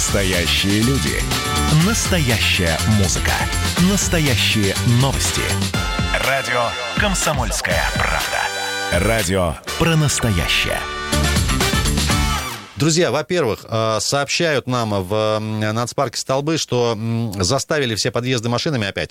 Настоящие люди. Настоящая музыка. Настоящие новости. Радио «Комсомольская правда». Радио про настоящее. Друзья, во-первых, э, сообщают нам в нацпарке Столбы, что заставили все подъезды машинами опять.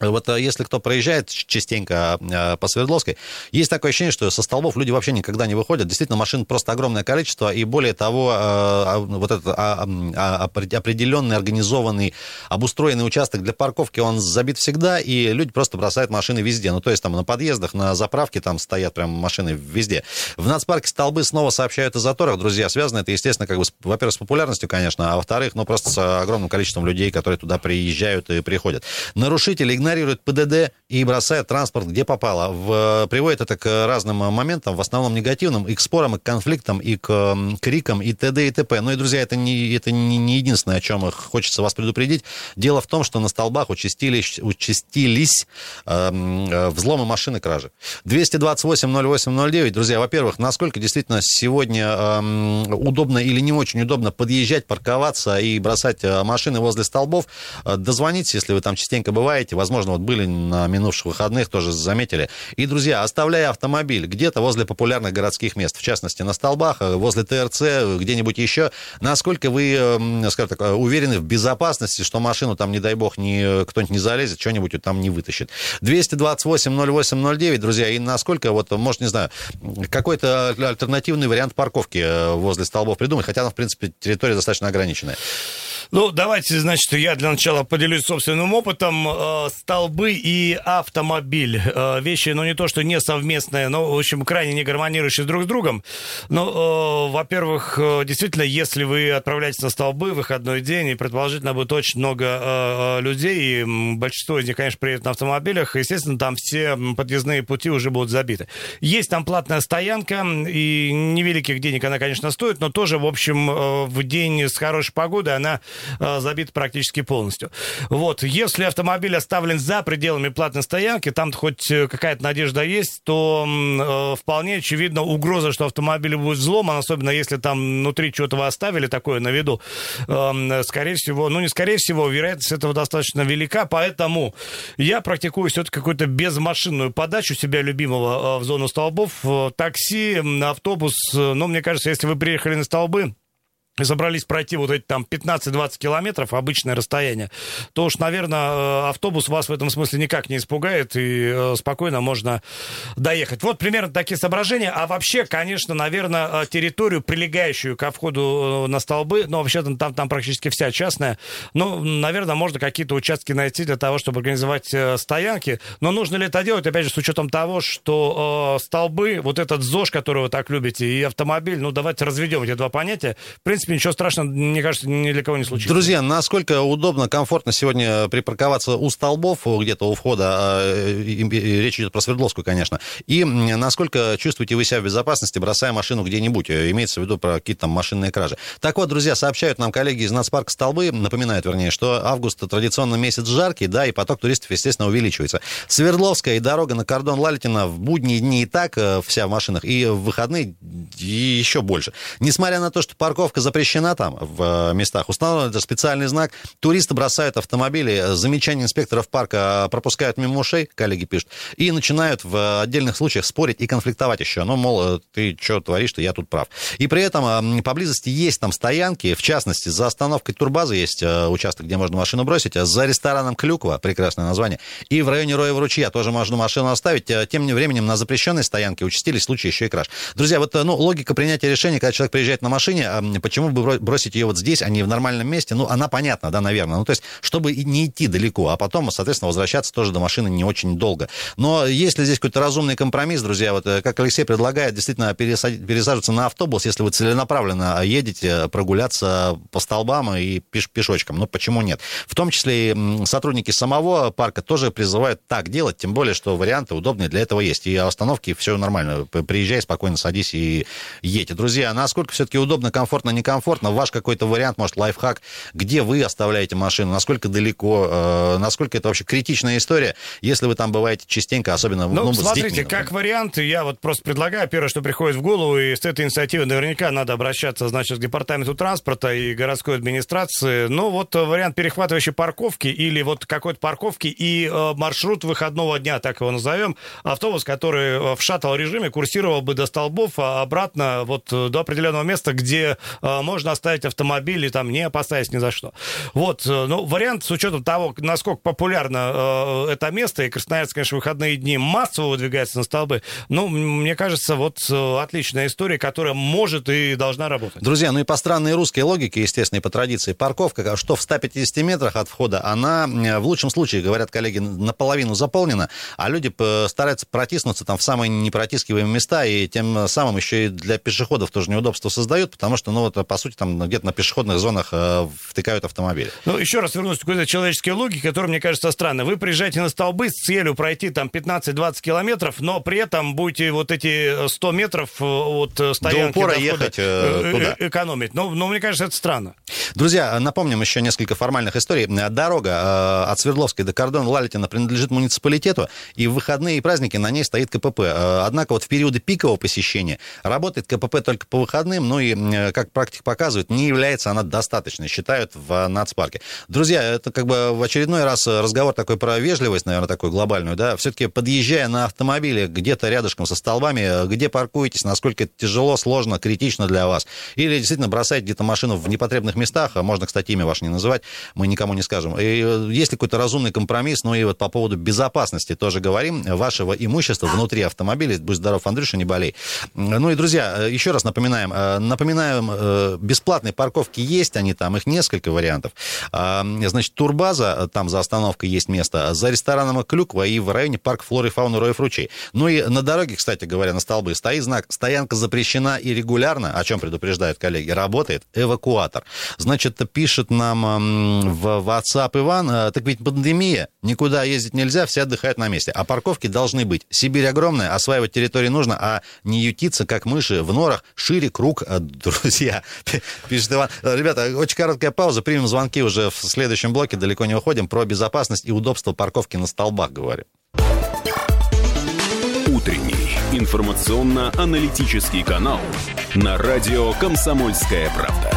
Вот э, если кто проезжает частенько э, по Свердловской, есть такое ощущение, что со столбов люди вообще никогда не выходят. Действительно, машин просто огромное количество, и более того, э, а, вот этот а, а, определенный, организованный, обустроенный участок для парковки, он забит всегда, и люди просто бросают машины везде. Ну, то есть там на подъездах, на заправке там стоят прям машины везде. В нацпарке столбы снова сообщают о заторах, друзья. Связано это, естественно, как бы, во-первых, с популярностью, конечно, а во-вторых, ну, просто с огромным количеством людей, которые туда приезжают и приходят. Нарушители игнорирует ПДД и бросает транспорт где попало. В, приводит это к разным моментам, в основном негативным, и к спорам, и к конфликтам, и к крикам, и т.д. и т.п. Ну и, друзья, это не, это не, не единственное, о чем хочется вас предупредить. Дело в том, что на столбах участились, участились э, взломы машины кражи. 228-08-09, друзья, во-первых, насколько действительно сегодня э, удобно или не очень удобно подъезжать, парковаться и бросать э, машины возле столбов, э, дозвонитесь, если вы там частенько бываете, возможно, возможно, вот были на минувших выходных, тоже заметили. И, друзья, оставляя автомобиль где-то возле популярных городских мест, в частности, на столбах, э, возле ТРЦ, где-нибудь еще, насколько вы, эм, скажем так, уверены в безопасности, что машину там, не дай бог, не, кто-нибудь не залезет, что-нибудь там не вытащит. 228-08-09, друзья, и насколько, вот, может, не знаю, какой-то альтернативный вариант парковки э, возле столбов придумать, хотя там, в принципе, территория достаточно ограниченная. Ну, давайте, значит, я для начала поделюсь собственным опытом. Э, столбы и автомобиль. Э, вещи, ну, не то, что не совместные, но, в общем, крайне не гармонирующие друг с другом. Ну, во-первых, э, действительно, если вы отправляетесь на столбы в выходной день, и предположительно будет очень много людей, и большинство из них, конечно, приедет на автомобилях, естественно, там все подъездные пути уже будут забиты. Есть там платная стоянка, и невеликих денег она, конечно, стоит, но тоже, в общем, в день с хорошей погодой она э, забит практически полностью. Вот, если автомобиль оставлен за пределами платной стоянки, там хоть э, какая-то надежда есть, то э, вполне очевидно угроза, что автомобиль будет взломан, особенно если там внутри чего-то вы оставили такое на виду, э, скорее всего, ну не скорее всего, вероятность этого достаточно велика, поэтому я практикую все-таки какую-то безмашинную подачу себя любимого э, в зону столбов, такси, автобус, ну мне кажется, если вы приехали на столбы, собрались пройти вот эти там 15-20 километров, обычное расстояние, то уж, наверное, э, автобус вас в этом смысле никак не испугает, и э, спокойно можно доехать. Вот примерно такие соображения. А вообще, конечно, наверное, э, территорию, прилегающую ко входу на столбы, ну, вообще-то там, там практически вся частная, ну, наверное, можно какие-то участки найти для того, чтобы организовать стоянки. Но нужно ли это делать, опять же, с учетом того, что столбы, вот этот ЗОЖ, который вы так любите, и автомобиль, ну, давайте разведем эти два понятия. В принципе, принципе, ничего страшного, мне кажется, ни для кого не случится. Друзья, насколько удобно, комфортно сегодня припарковаться у столбов, где-то у входа, а, речь идет про Свердловскую, конечно, и насколько чувствуете вы себя в безопасности, бросая машину где-нибудь, имеется в виду про какие-то там машинные кражи. Так вот, друзья, сообщают нам коллеги из Нацпарка Столбы, напоминают, вернее, что август традиционно месяц жаркий, да, и поток туристов, естественно, увеличивается. Свердловская и дорога на кордон Лалитина в будние дни и так э, вся в машинах, и в выходные еще больше. Несмотря на то, что парковка запрещена, запрещена там в э, местах. Установлен это специальный знак. Туристы бросают автомобили. Замечания инспекторов парка пропускают мимо ушей, коллеги пишут, и начинают в отдельных случаях спорить и конфликтовать еще. Ну, мол, э, ты что творишь-то, я тут прав. И при этом поблизости есть там стоянки, в частности, за остановкой турбазы есть э, участок, где можно машину бросить, а за рестораном Клюква, прекрасное название, и в районе Роева ручья тоже можно машину оставить. Тем временем на запрещенной стоянке участились случаи еще и краж. Друзья, вот ну, логика принятия решения, когда человек приезжает на машине, почему почему бы бросить ее вот здесь, а не в нормальном месте? Ну, она понятна, да, наверное. Ну, то есть, чтобы не идти далеко, а потом, соответственно, возвращаться тоже до машины не очень долго. Но если здесь какой-то разумный компромисс, друзья, вот э, как Алексей предлагает, действительно пересаживаться на автобус, если вы целенаправленно едете прогуляться по столбам и пеш пешочком. Ну, почему нет? В том числе и сотрудники самого парка тоже призывают так делать, тем более, что варианты удобные для этого есть. И остановки все нормально. Приезжай, спокойно садись и едь. Друзья, насколько все-таки удобно, комфортно, некомфортно, комфортно. Ваш какой-то вариант, может, лайфхак, где вы оставляете машину, насколько далеко, э, насколько это вообще критичная история, если вы там бываете частенько, особенно ну, ну, смотрите, с детьми. как вариант, я вот просто предлагаю, первое, что приходит в голову, и с этой инициативой наверняка надо обращаться, значит, к департаменту транспорта и городской администрации. Ну, вот вариант перехватывающей парковки или вот какой-то парковки и э, маршрут выходного дня, так его назовем, автобус, который э, в шаттл-режиме курсировал бы до столбов, а обратно вот э, до определенного места, где э, можно оставить автомобиль и там не опасаясь ни за что. Вот, э, ну, вариант с учетом того, насколько популярно э, это место, и Красноярск, конечно, выходные дни массово выдвигается на столбы, ну, мне кажется, вот э, отличная история, которая может и должна работать. Друзья, ну и по странной русской логике, естественно, и по традиции, парковка, что в 150 метрах от входа, она в лучшем случае, говорят коллеги, наполовину заполнена, а люди стараются протиснуться там в самые непротискиваемые места, и тем самым еще и для пешеходов тоже неудобство создают, потому что, ну вот, по сути, там где-то на пешеходных зонах э, втыкают автомобили. Ну, еще раз вернусь к какой-то человеческой логике, которая, мне кажется, странной. Вы приезжаете на столбы с целью пройти там 15-20 километров, но при этом будете вот эти 100 метров э, от э, стоянки до упора до ехать э, туда. экономить. Но, но мне кажется, это странно. Друзья, напомним еще несколько формальных историй. Дорога э, от Свердловской до кордона Лалитина принадлежит муниципалитету, и в выходные и праздники на ней стоит КПП. Э, однако вот в периоды пикового посещения работает КПП только по выходным, ну и, э, как практика показывает, не является она достаточной, считают в нацпарке. Друзья, это как бы в очередной раз разговор такой про вежливость, наверное, такую глобальную, да, все-таки подъезжая на автомобиле где-то рядышком со столбами, где паркуетесь, насколько это тяжело, сложно, критично для вас, или действительно бросаете где-то машину в непотребных местах, а можно, кстати, имя ваше не называть, мы никому не скажем. И э, есть ли какой-то разумный компромисс, ну и вот по поводу безопасности тоже говорим, вашего имущества внутри автомобиля, будь здоров, Андрюша, не болей. Ну и, друзья, э, еще раз напоминаем, э, напоминаем, бесплатные парковки есть, они там, их несколько вариантов. А, значит, турбаза, там за остановкой есть место, за рестораном Клюква и в районе парк флоры фауны Роев ручей. Ну и на дороге, кстати говоря, на столбы стоит знак «Стоянка запрещена и регулярно», о чем предупреждают коллеги, работает эвакуатор. Значит, пишет нам в WhatsApp Иван, «Э, так ведь пандемия, никуда ездить нельзя, все отдыхают на месте. А парковки должны быть. Сибирь огромная, осваивать территории нужно, а не ютиться, как мыши в норах, шире круг, э, друзья. Пишет Иван. Ребята, очень короткая пауза, примем звонки уже в следующем блоке, далеко не уходим, про безопасность и удобство парковки на столбах говорим. Утренний информационно-аналитический канал на радио «Комсомольская правда».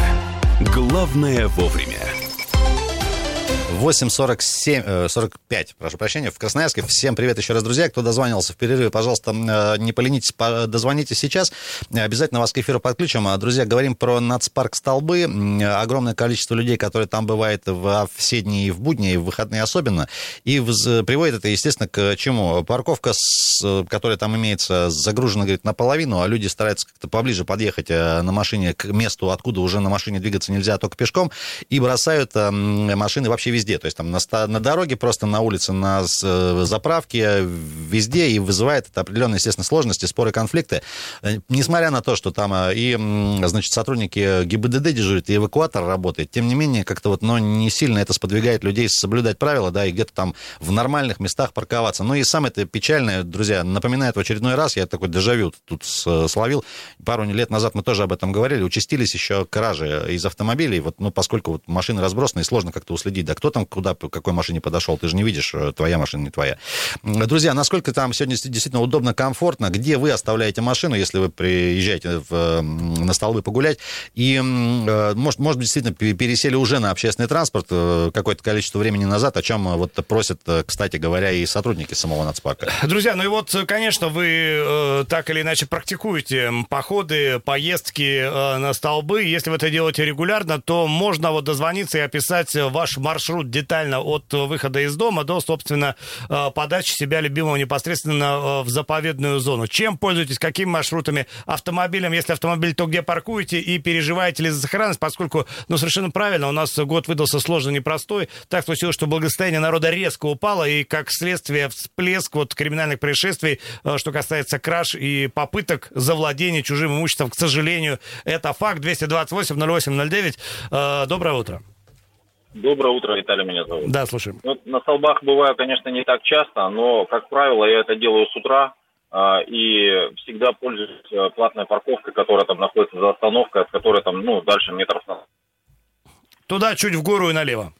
Главное вовремя. 8.47, 45, э, прошу прощения, в Красноярске. Всем привет еще раз, друзья. Кто дозванивался в перерыве, пожалуйста, э, не поленитесь, дозвоните сейчас. Обязательно вас к эфиру подключим. А, друзья, говорим про нацпарк Столбы. Огромное количество людей, которые там бывает в все дни и в будни, и в выходные особенно. И приводит это, естественно, к чему? Парковка, которая там имеется, загружена, говорит, наполовину, а люди стараются как-то поближе подъехать э, на машине к месту, откуда уже на машине двигаться нельзя, только пешком, и бросают машины вообще везде везде. То есть там на, на дороге, просто на улице, на э, заправке, везде. И вызывает это определенные, естественно, сложности, споры, конфликты. Э, несмотря на то, что там э, и, значит, сотрудники ГИБДД дежурят, и эвакуатор работает, тем не менее, как-то вот, но не сильно это сподвигает людей соблюдать правила, да, и где-то там в нормальных местах парковаться. Ну и самое это печальное, друзья, напоминает в очередной раз, я такой дежавю тут словил, пару лет назад мы тоже об этом говорили, участились еще кражи из автомобилей, вот, ну, поскольку вот машины разбросаны, и сложно как-то уследить, да, кто там куда, к какой машине подошел, ты же не видишь, э, твоя машина, не твоя. Друзья, насколько там сегодня действительно удобно, комфортно, где вы оставляете машину, если вы приезжаете в, на столбы погулять, и, э, может, может быть, действительно пересели уже на общественный транспорт э, какое-то количество времени назад, о чем вот просят, кстати говоря, и сотрудники самого нацпарка. Друзья, ну и вот, конечно, вы э, так или иначе практикуете походы, поездки э, на столбы. Если вы это делаете регулярно, то можно вот дозвониться и описать ваш маршрут детально от выхода из дома до, собственно, э, подачи себя любимого непосредственно э, в заповедную зону. Чем пользуетесь, какими маршрутами, автомобилем, если автомобиль, то где паркуете и переживаете ли за сохранность, поскольку, ну, совершенно правильно, у нас год выдался сложный, непростой. Так случилось, что благосостояние народа резко упало, и как следствие всплеск вот криминальных происшествий, э, что касается краж и попыток завладения чужим имуществом, к сожалению, это факт. 228 08 09. Доброе утро. Доброе утро, Виталий меня зовут. Да, слушаем. Ну, на столбах бываю, конечно, не так часто, но, как правило, я это делаю с утра. а, и всегда пользуюсь э, платной парковкой, которая там находится за остановкой, от которой там, ну, дальше метров Туда чуть в гору и налево.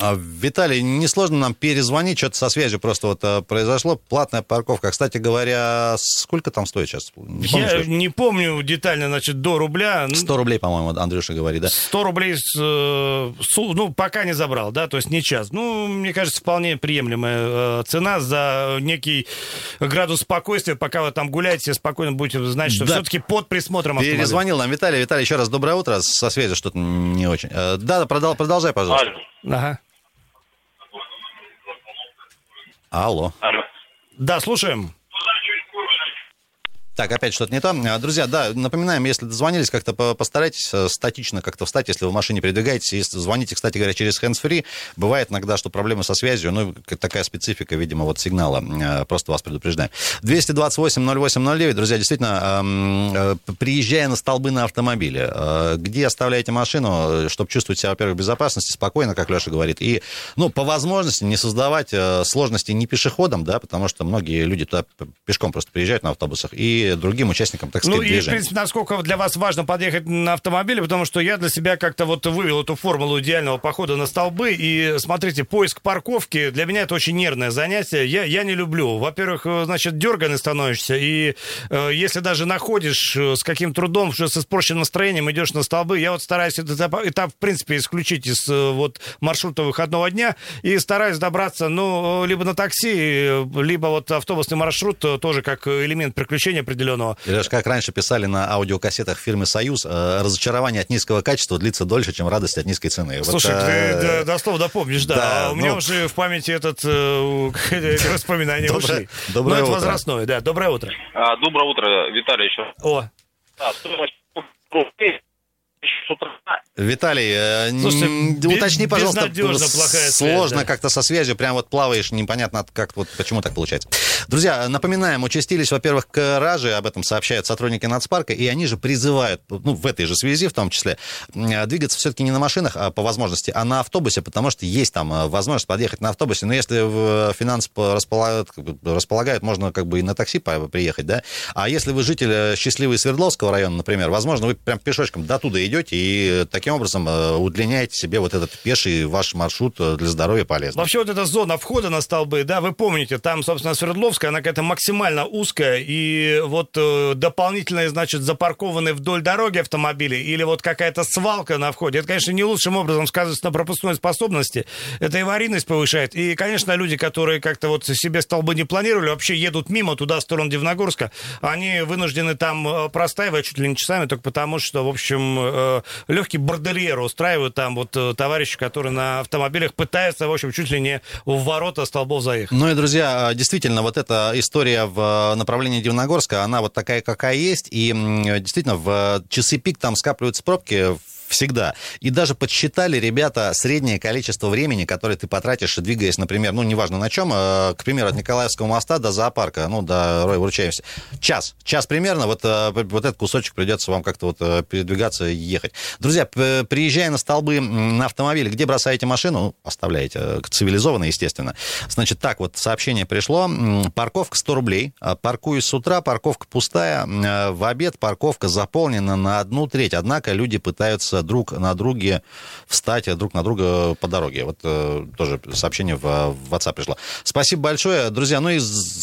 А, Виталий, несложно нам перезвонить, что-то со связью просто вот а, произошло. Платная парковка. Кстати говоря, сколько там стоит сейчас? Не помнишь, Я что? не помню детально, значит, до рубля. 100 рублей, по-моему, Андрюша говорит, да? 100 рублей, с, э, ну, пока не забрал, да, то есть не час. Ну, мне кажется, вполне приемлемая э, цена за некий градус спокойствия. Пока вы там гуляете, спокойно будете знать, что Да. все-таки под присмотром автомобиля. Перезвонил нам Виталий. Виталий, еще раз доброе утро. Со связью что-то не очень. Э, Да, да, продол- продолжай, пожалуйста. Алло. Ага. Алло. Алло. Да, слушаем. Так, опять что-то не то. А, Друзья, да, напоминаем, если дозвонились, как-то по- постарайтесь э, статично как-то встать, если вы в машине передвигаетесь. Если звоните, кстати говоря, через hands-free. Бывает иногда, что проблемы со связью, ну, такая специфика, видимо, вот сигнала. Э, Просто вас предупреждаем. 228-08-09. Друзья, действительно, э, приезжая на столбы на автомобиле, э, где оставляете машину, чтобы чувствовать себя, во-первых, в безопасности, спокойно, как Леша говорит, и, ну, по возможности не создавать э, сложностей не пешеходам, да, потому что многие люди туда пешком просто приезжают на автобусах, и другим участникам, так Ну сказать, и, в движения. принципе, насколько для вас важно подъехать на автомобиле, потому что я для себя как-то вот вывел эту формулу идеального похода на столбы. И смотрите, поиск парковки для меня это очень нервное занятие. Я, я не люблю. Во-первых, э, значит, дерганый становишься. И э, если даже находишь э, с каким трудом, что с испорченным настроением идешь на столбы, я вот стараюсь этот этап, этап, в принципе, исключить из э, вот маршрута выходного дня и стараюсь добраться, ну, либо на такси, либо вот автобусный маршрут тоже как элемент приключения определенного. Леш, как раньше писали на аудиокассетах фирмы «Союз», э, разочарование от низкого качества длится дольше, чем радость от низкой цены. Вот, Слушай, э, ты да, дословно помнишь, да. да, А у меня ну- уже в памяти этот э, Доброе- ушли. доброе Ну, это утро. возрастное, да. Доброе утро. А, доброе утро, Виталий еще. О, Да, стоимость с утра. Виталий, э, Слушайте, уточни, пожалуйста, связь, сложно да. как-то со связью, прям вот плаваешь, непонятно, как вот почему так получается. Друзья, напоминаем, участились, во-первых, кражи, об этом сообщают сотрудники нацпарка, и они же призывают, ну, в этой же связи, в том числе, м, двигаться все-таки не на машинах, а по возможности, а на автобусе, потому что есть там э, возможность подъехать на автобусе, но если в финанс располагают, располагают, можно как бы и на такси приехать, да, а если вы житель э, счастливый Свердловского района, например, возможно, вы прям пешочком до туда идете и таким образом э, удлиняете себе вот этот пеший ваш маршрут э, для здоровья полезно. Вообще вот эта зона входа на столбы, да, вы помните, там, собственно, Свердловская, она какая-то максимально узкая, и вот э, дополнительные, значит, запаркованные вдоль дороги автомобили, или вот какая-то свалка на входе, это, конечно, не лучшим образом сказывается на пропускной способности, это аварийность повышает, и, конечно, люди, которые как-то вот себе столбы не планировали, вообще едут мимо туда, в сторону Дивногорска, они вынуждены там э, простаивать чуть ли не часами, только потому что, в общем, легкий бордельер устраивают там вот э, товарищи, которые на автомобилях пытаются, в общем, чуть ли не в ворота столбов заехать. Ну и, друзья, действительно, вот эта история в направлении Дивногорска, она вот такая, какая есть, и действительно в часы пик там скапливаются пробки всегда. И даже подсчитали ребята среднее количество времени, которое ты потратишь, двигаясь, например, ну, неважно на чем, э, к примеру, от Николаевского моста до зоопарка, ну, до Роя Вручаемся. Час. Час примерно, вот, э, вот этот кусочек придется вам как-то вот э, передвигаться и ехать. Друзья, приезжая на столбы на автомобиле, где бросаете машину, ну, оставляете, цивилизованно, естественно. Значит, так вот, сообщение пришло, парковка 100 рублей, паркуюсь с утра, парковка пустая, в обед парковка заполнена на одну треть, однако люди пытаются друг на друге встать друг на друга по дороге. Вот э, тоже сообщение в, в WhatsApp пришло. Спасибо большое, друзья. Ну и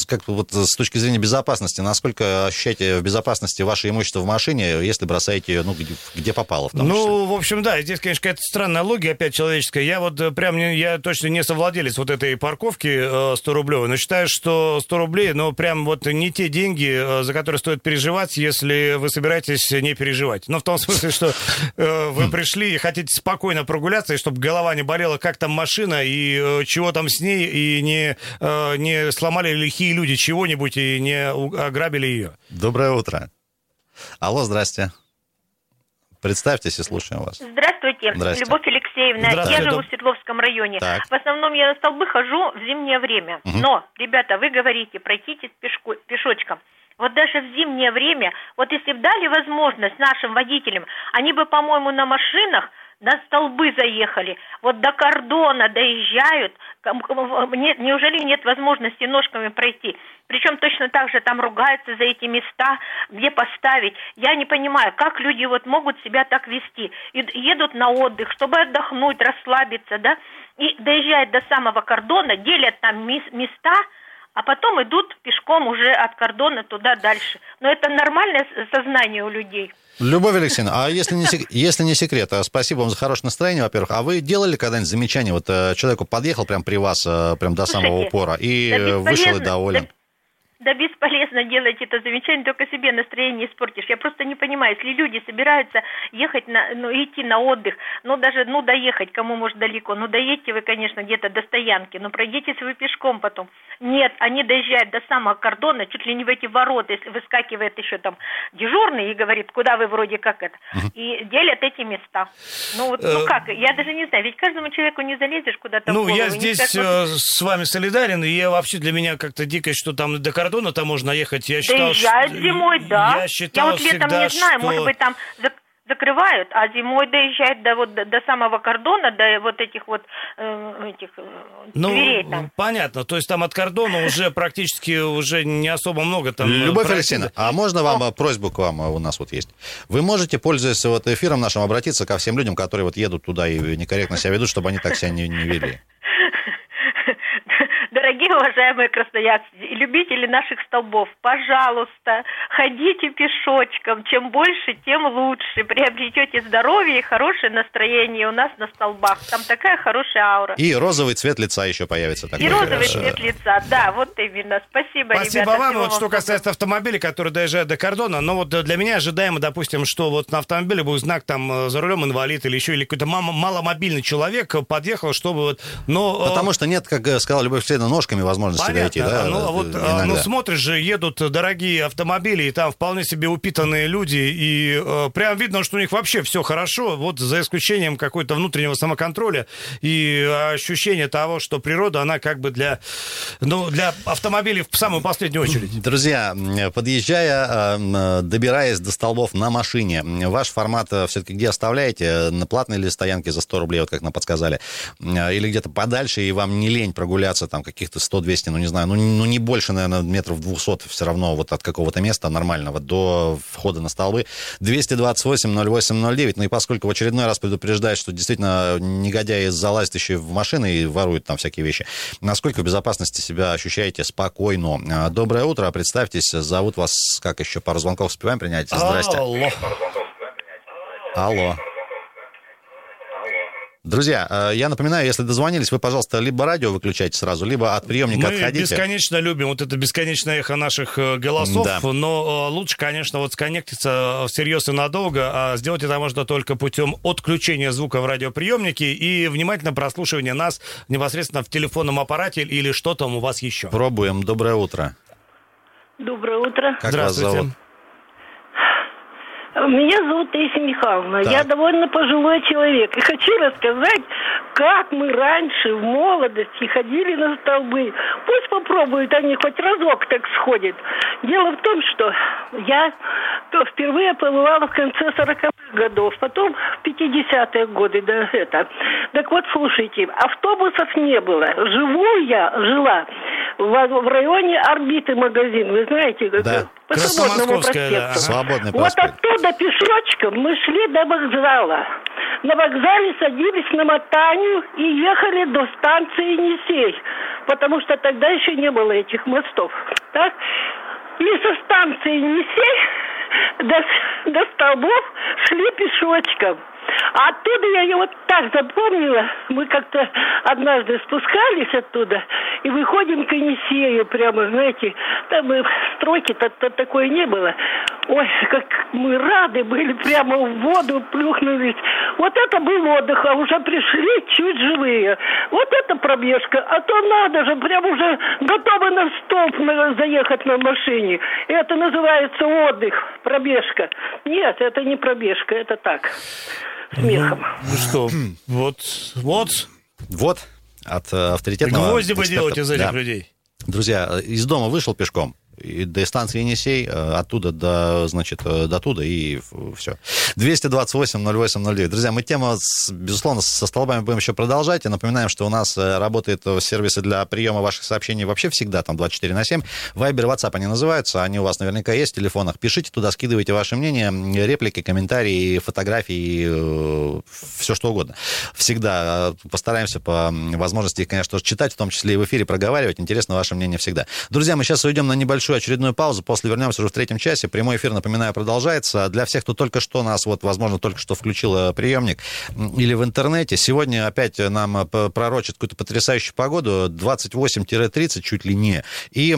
как вот с точки зрения безопасности, насколько ощущаете в безопасности ваше имущество в машине, если бросаете ее, ну, где, где попало том числе? Ну, в общем, да, здесь, конечно, какая-то странная логика опять человеческая. Я вот э, прям, не, я точно не совладелец вот этой парковки э, 100 рублевой, но считаю, что 100 рублей, ну, прям вот не те деньги, э, за которые стоит переживать, если вы собираетесь не переживать. Ну, в том смысле, что э, вы пришли и хотите спокойно прогуляться, и чтобы голова не болела, как там машина, и э, чего там с ней, и не, э, не сломали лихие люди чего-нибудь, и не ограбили ее. Доброе утро. Алло, здрасте. Представьтесь и слушаем вас. Здравствуйте, Здрасте. Любовь Алексеевна. Здравствуйте. Я живу в Свердловском районе. Так. В основном я на столбы хожу в зимнее время. Мгм. Но, ребята, вы говорите, пройтитесь пешко- пешочком. Вот даже в зимнее время, вот если бы дали возможность нашим водителям, они бы, по-моему, на машинах на столбы заехали, вот до кордона доезжают, неужели нет возможности ножками пройти? Причем точно так же там ругаются за эти места, где поставить. Я не понимаю, как люди вот могут себя так вести. Едут на отдых, чтобы отдохнуть, расслабиться, да, и доезжают до самого кордона, делят там места, а потом идут пешком уже от кордона туда дальше. Но это нормальное сознание у людей. Любовь Алексеевна, а если не, если не секрет, а спасибо вам за хорошее настроение, во-первых. А вы делали когда-нибудь замечание? Вот э, человеку подъехал прям при вас, э, прям до Слушайте, самого упора, и да вышел и доволен. Да да бесполезно делать это замечание, только себе настроение испортишь. Я просто не понимаю, если люди собираются ехать, на, ну, идти на отдых, ну, даже, ну, доехать, кому может далеко, ну, доедьте вы, конечно, где-то до стоянки, но пройдитесь вы пешком потом. Нет, они доезжают до самого кордона, чуть ли не в эти ворота, если выскакивает еще там дежурный и говорит, куда вы вроде как это, и делят эти места. Ну, вот, ну, э, как, я даже не знаю, ведь каждому человеку не залезешь куда-то Ну, я здесь э, с вами солидарен, и я вообще для меня как-то дикость, что там до кордона кордона-то можно ехать, я считал... Доезжают что... зимой, да. Я, считал я вот летом всегда, не знаю, что... может быть, там закрывают, а зимой доезжает до вот до, до самого кордона, до вот этих вот э, этих э, ну, дверей там. Понятно, то есть там от кордона уже практически уже не особо много там. Э, Любовь Алексеевна, а можно вам О. просьбу к вам у нас вот есть? Вы можете, пользуясь вот эфиром нашим, обратиться ко всем людям, которые вот едут туда и некорректно себя ведут, чтобы они так себя не, не вели? Дорогие уважаемые красноярцы любители наших столбов, пожалуйста, ходите пешочком. Чем больше, тем лучше. Приобретете здоровье и хорошее настроение у нас на столбах. Там такая хорошая аура. И розовый цвет лица еще появится. Такой, и розовый цвет лица, да, вот именно. Спасибо, Спасибо ребята. вам. Вот что касается автомобилей, которые доезжают до кордона, но вот для меня ожидаемо, допустим, что вот на автомобиле будет знак там э, за рулем инвалид или еще или какой-то маломобильный человек подъехал, чтобы вот... Но, э, Потому что нет, как сказал Любовь Алексеевна, ножками возможности Понятно. дойти. Да, ну, а вот, а, ну, смотришь же, едут дорогие автомобили, и там вполне себе упитанные люди, и э, прям видно, что у них вообще все хорошо, вот за исключением какой-то внутреннего самоконтроля и ощущения того, что природа, она как бы для, ну, для автомобилей в самую последнюю очередь. Друзья, подъезжая, э, добираясь до столбов на машине, ваш формат э, все-таки где оставляете? На платной или стоянке за 100 рублей, вот как нам подсказали? Э, или где-то подальше, и вам не лень прогуляться там каких-то 100-200, ну не знаю, ну, ну не больше, наверное, метров 200 все равно вот от какого-то места нормального до входа на столбы. 228-08-09. Ну и поскольку в очередной раз предупреждает, что действительно негодяи залазят еще в машины и воруют там всякие вещи, насколько в безопасности себя ощущаете спокойно? А, доброе утро, представьтесь, зовут вас, как еще, пару звонков успеваем принять? Здрасте. Алло. Алло. Друзья, э, я напоминаю, если дозвонились, вы, пожалуйста, либо радио выключайте сразу, либо от приемника Мы отходите. Мы бесконечно любим вот это бесконечное эхо наших э, голосов, да. но э, лучше, конечно, вот сконнектиться всерьез и надолго, а сделать это можно только путем отключения звука в радиоприемнике и внимательно прослушивания нас непосредственно в телефонном аппарате или что там у вас еще. Пробуем. Доброе утро. Доброе утро. Как Здравствуйте. Вас зовут? Меня зовут Таисия Михайловна. Так. Я довольно пожилой человек. И хочу рассказать, как мы раньше в молодости ходили на столбы. Пусть попробуют они хоть разок так сходят. Дело в том, что я впервые побывала в конце 40-х годов, потом в 50-е годы, да, это. Так вот, слушайте, автобусов не было. Живу я, жила в, в районе орбиты магазин, вы знаете, да. По свободному проспекту. Да. Свободный проспект. Вот оттуда пешочком мы шли до вокзала. На вокзале садились на мотанию и ехали до станции Енисей, потому что тогда еще не было этих мостов. Так? И со станции Енисей до, до столбов шли пешочком. А оттуда я ее вот так запомнила. Мы как-то однажды спускались оттуда и выходим к Енисею прямо, знаете, там и строки-то -то такой не было. Ой, как мы рады были, прямо в воду плюхнулись. Вот это был отдых, а уже пришли чуть живые. Вот это пробежка. А то надо же, прям уже готовы на столб заехать на машине. Это называется отдых, пробежка. Нет, это не пробежка, это так смехом. Ну, что, вот, вот. Вот, от э, авторитетного Гвозди бы делать из этих да. людей. Друзья, из дома вышел пешком, и до станции Енисей, э, оттуда до, значит, э, до туда и все. 228-08-09. Друзья, мы тему, безусловно, со столбами будем еще продолжать. И напоминаем, что у нас э, работают сервисы для приема ваших сообщений вообще всегда, там 24 на 7. Вайбер, WhatsApp они называются, они у вас наверняка есть в телефонах. Пишите туда, скидывайте ваше мнение, реплики, комментарии, фотографии, все что угодно. Всегда постараемся по возможности их, конечно, читать, в том числе и в эфире проговаривать. Интересно ваше мнение всегда. Друзья, мы сейчас уйдем на небольшую очередную паузу, после вернемся уже в третьем часе. Прямой эфир, напоминаю, продолжается. Для всех, кто только что нас, вот, возможно, только что включил э, приемник или в интернете, сегодня опять нам э, пророчат какую-то потрясающую погоду, 28-30 чуть ли не. И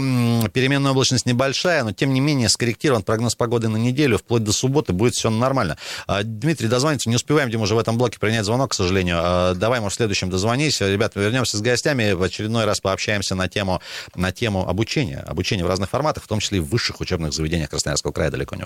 переменная облачность небольшая, но тем не менее скорректирован прогноз погоды на неделю, вплоть до субботы будет все нормально. А, Дмитрий, дозвонится, не успеваем, Дима, уже в этом блоке принять звонок, к сожалению. А, давай, может, в следующем дозвонись. Ребята, вернемся с гостями, в очередной раз пообщаемся на тему, на тему обучения. Обучение в разных форматах, в том числе и в высших учебных заведениях Красноярского края далеко не уходить.